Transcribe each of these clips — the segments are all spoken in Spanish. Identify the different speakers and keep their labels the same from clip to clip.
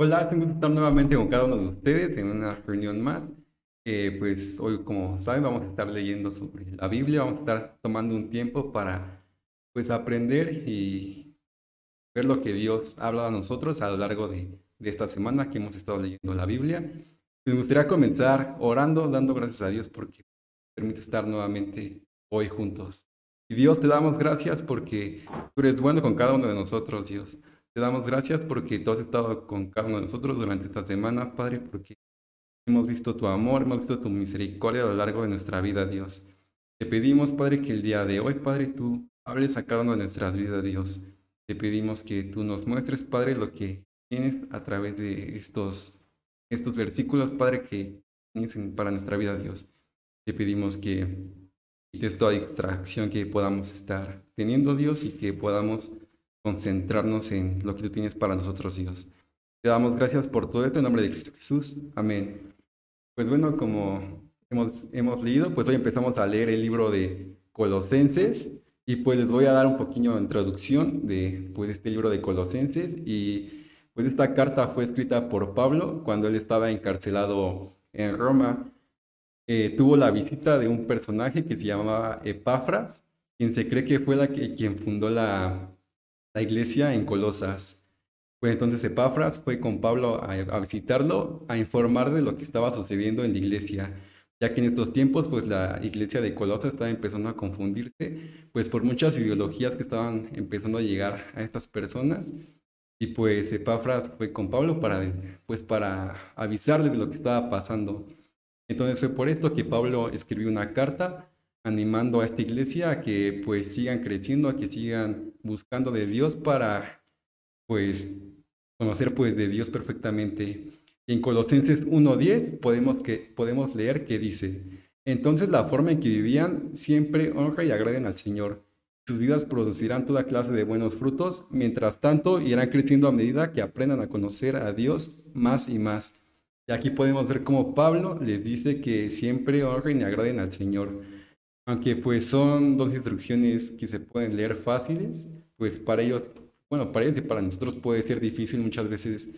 Speaker 1: Hola, estoy estar nuevamente con cada uno de ustedes en una reunión más. Eh, pues hoy, como saben, vamos a estar leyendo sobre la Biblia, vamos a estar tomando un tiempo para pues aprender y ver lo que Dios habla a nosotros a lo largo de, de esta semana que hemos estado leyendo la Biblia. Me gustaría comenzar orando, dando gracias a Dios porque permite estar nuevamente hoy juntos. Y Dios, te damos gracias porque tú eres bueno con cada uno de nosotros, Dios. Te damos gracias porque tú has estado con cada uno de nosotros durante esta semana, Padre, porque hemos visto tu amor, hemos visto tu misericordia a lo largo de nuestra vida, Dios. Te pedimos, Padre, que el día de hoy, Padre, tú hables a cada una de nuestras vidas, Dios. Te pedimos que tú nos muestres, Padre, lo que tienes a través de estos, estos versículos, Padre, que tienes para nuestra vida, Dios. Te pedimos que quites toda distracción que podamos estar teniendo, Dios, y que podamos concentrarnos en lo que tú tienes para nosotros, Dios. Te damos gracias por todo esto en nombre de Cristo Jesús. Amén. Pues bueno, como hemos, hemos leído, pues hoy empezamos a leer el libro de Colosenses y pues les voy a dar un poquito de introducción de pues este libro de Colosenses y pues esta carta fue escrita por Pablo cuando él estaba encarcelado en Roma. Eh, tuvo la visita de un personaje que se llamaba Epafras, quien se cree que fue la que, quien fundó la, la iglesia en Colosas. Pues entonces Epafras fue con Pablo a, visitarlo, a informar de lo que estaba sucediendo en la iglesia, ya que en estos tiempos pues la iglesia de Colosas estaba empezando a confundirse, pues por muchas ideologías que estaban empezando a llegar a estas personas. Y pues Epafras fue con Pablo para, pues para avisarle de lo que estaba pasando. Entonces fue por esto que Pablo escribió una carta animando a esta iglesia a que pues sigan creciendo, a que sigan buscando de Dios para pues conocer pues de Dios perfectamente. En Colosenses 1.10 podemos, que, podemos leer que dice, entonces la forma en que vivían siempre honra y agraden al Señor. Sus vidas producirán toda clase de buenos frutos, mientras tanto irán creciendo a medida que aprendan a conocer a Dios más y más. Y aquí podemos ver cómo Pablo les dice que siempre honren y agraden al Señor. Aunque pues son dos instrucciones que se pueden leer fáciles, pues para ellos, bueno, para ellos y para nosotros puede ser difícil muchas veces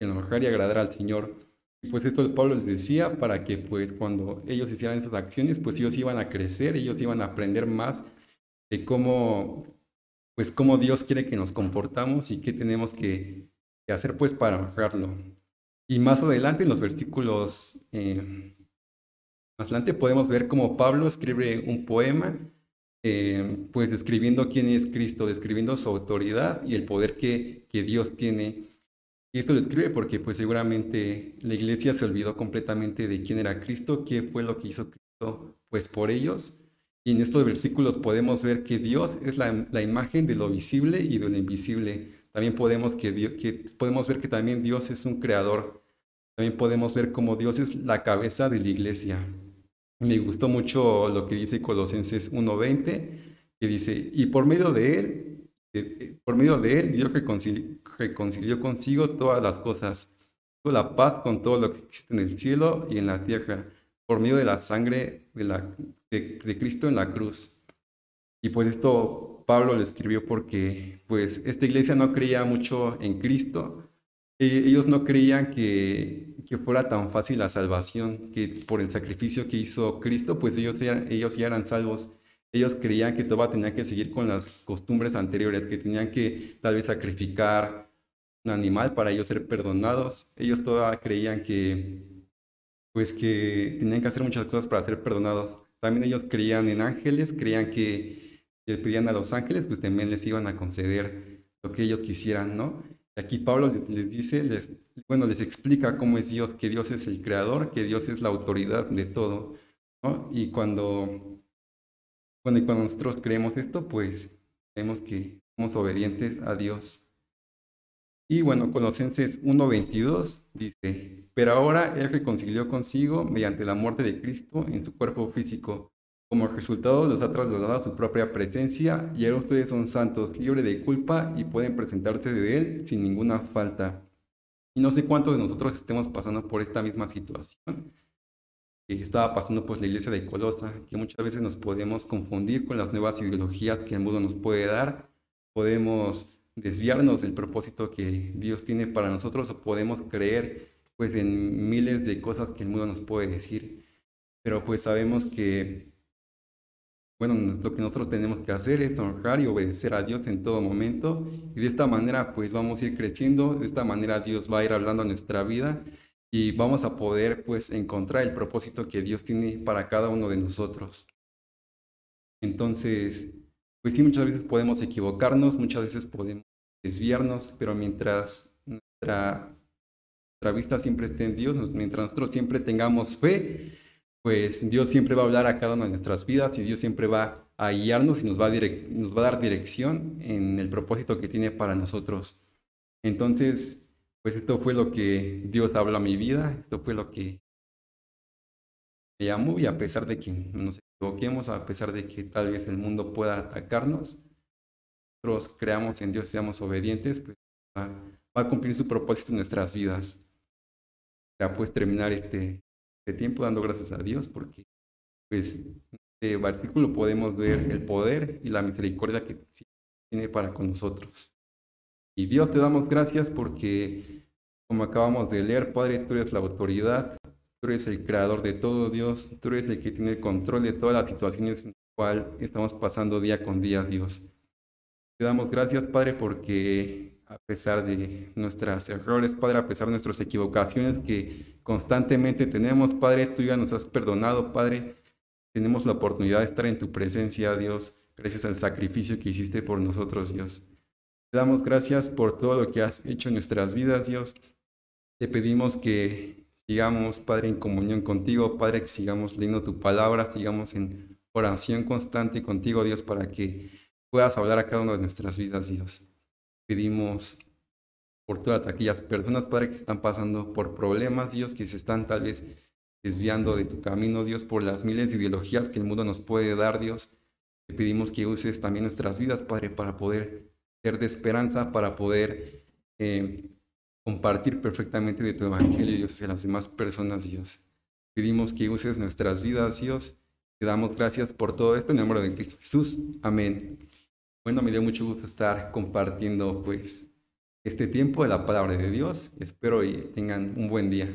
Speaker 1: enojar y agradar al Señor. Y pues esto Pablo les decía para que pues cuando ellos hicieran esas acciones, pues ellos iban a crecer, ellos iban a aprender más de cómo, pues cómo Dios quiere que nos comportamos y qué tenemos que, hacer pues para honrarlo. Y más adelante en los versículos eh, más adelante podemos ver cómo Pablo escribe un poema, eh, pues describiendo quién es Cristo, describiendo su autoridad y el poder que, que Dios tiene. Y esto lo escribe porque pues seguramente la iglesia se olvidó completamente de quién era Cristo, qué fue lo que hizo Cristo pues por ellos. Y en estos versículos podemos ver que Dios es la, la imagen de lo visible y de lo invisible. También podemos, que, que podemos ver que también Dios es un creador. También podemos ver cómo Dios es la cabeza de la iglesia. Me gustó mucho lo que dice Colosenses 1.20, que dice, y por medio de él, por medio de él, Dios reconcilió, consigo todas las cosas, toda la paz con todo lo que existe en el cielo y en la tierra, por medio de la sangre de, la, de, Cristo en la cruz. Y pues esto Pablo lo escribió porque pues esta iglesia no creía mucho en Cristo, ellos no creían que, que, fuera tan fácil la salvación, que por el sacrificio que hizo Cristo, pues ellos, ellos ya eran salvos. Ellos creían que todavía tenían que seguir con las costumbres anteriores, que tenían que tal vez sacrificar un animal para ellos ser perdonados. Ellos todavía creían que, pues que tenían que hacer muchas cosas para ser perdonados. También ellos creían en ángeles, creían que, que pedían a los ángeles, pues también les iban a conceder lo que ellos quisieran, ¿no? Aquí Pablo les dice, les, bueno, les explica cómo es Dios, que Dios es el creador, que Dios es la autoridad de todo. ¿no? Y cuando, cuando, cuando nosotros creemos esto, pues vemos que somos obedientes a Dios. Y bueno, Colosenses 1.22 dice, pero ahora Él reconcilió consigo mediante la muerte de Cristo en su cuerpo físico como resultado, los ha trasladado a su propia presencia y ahora ustedes son santos, libres de culpa y pueden presentarse de Él sin ninguna falta. Y no sé cuántos de nosotros estemos pasando por esta misma situación que estaba pasando pues la iglesia de Colosa, que muchas veces nos podemos confundir con las nuevas ideologías que el mundo nos puede dar. Podemos desviarnos del propósito que Dios tiene para nosotros o podemos creer pues en miles de cosas que el mundo nos puede decir, pero pues sabemos que bueno, lo que nosotros tenemos que hacer es honrar y obedecer a Dios en todo momento y de esta manera pues vamos a ir creciendo, de esta manera Dios va a ir hablando a nuestra vida y vamos a poder pues encontrar el propósito que Dios tiene para cada uno de nosotros. Entonces, pues sí, muchas veces podemos equivocarnos, muchas veces podemos desviarnos, pero mientras nuestra, nuestra vista siempre esté en Dios, mientras nosotros siempre tengamos fe, pues Dios siempre va a hablar a cada una de nuestras vidas y Dios siempre va a guiarnos y nos va a, va dar dirección en el propósito que tiene para nosotros. Entonces, pues esto fue lo que Dios habló a mi vida, esto fue lo que me llamó y a pesar de que nos equivoquemos, a pesar de que tal vez el mundo pueda atacarnos, nosotros creamos en Dios, seamos obedientes, pues va, a cumplir su propósito en nuestras vidas. Ya pues terminar este de tiempo dando gracias a Dios porque pues en este versículo podemos ver el poder y la misericordia que tiene para con nosotros. Y Dios te damos gracias porque, como acabamos de leer, Padre, tú eres la autoridad, tú eres el creador de todo Dios, tú eres el que tiene el control de todas las situaciones en las cuales estamos pasando día con día, Dios. Te damos gracias, Padre, porque a pesar de nuestros errores, Padre, a pesar de nuestras equivocaciones que constantemente tenemos, Padre, tú ya nos has perdonado, Padre. Tenemos la oportunidad de estar en tu presencia, Dios, gracias al sacrificio que hiciste por nosotros, Dios. Te damos gracias por todo lo que has hecho en nuestras vidas, Dios. Te pedimos que sigamos, Padre, en comunión contigo, Padre, que sigamos leyendo tu palabra, sigamos en oración constante contigo, Dios, para que puedas hablar a cada una de nuestras vidas, Dios. Pedimos por todas aquellas personas, Padre, que están pasando por problemas, Dios, que se están tal vez desviando de tu camino, Dios, por las miles de ideologías que el mundo nos puede dar, Dios. Te pedimos que uses también nuestras vidas, Padre, para poder ser de esperanza, para poder eh, compartir perfectamente de tu evangelio, Dios, hacia las demás personas, Dios. Pedimos que uses nuestras vidas, Dios. Te damos gracias por todo esto en el nombre de Cristo Jesús. Amén. Bueno, me dio mucho gusto estar compartiendo pues este tiempo de la palabra de Dios. Espero y tengan un buen día.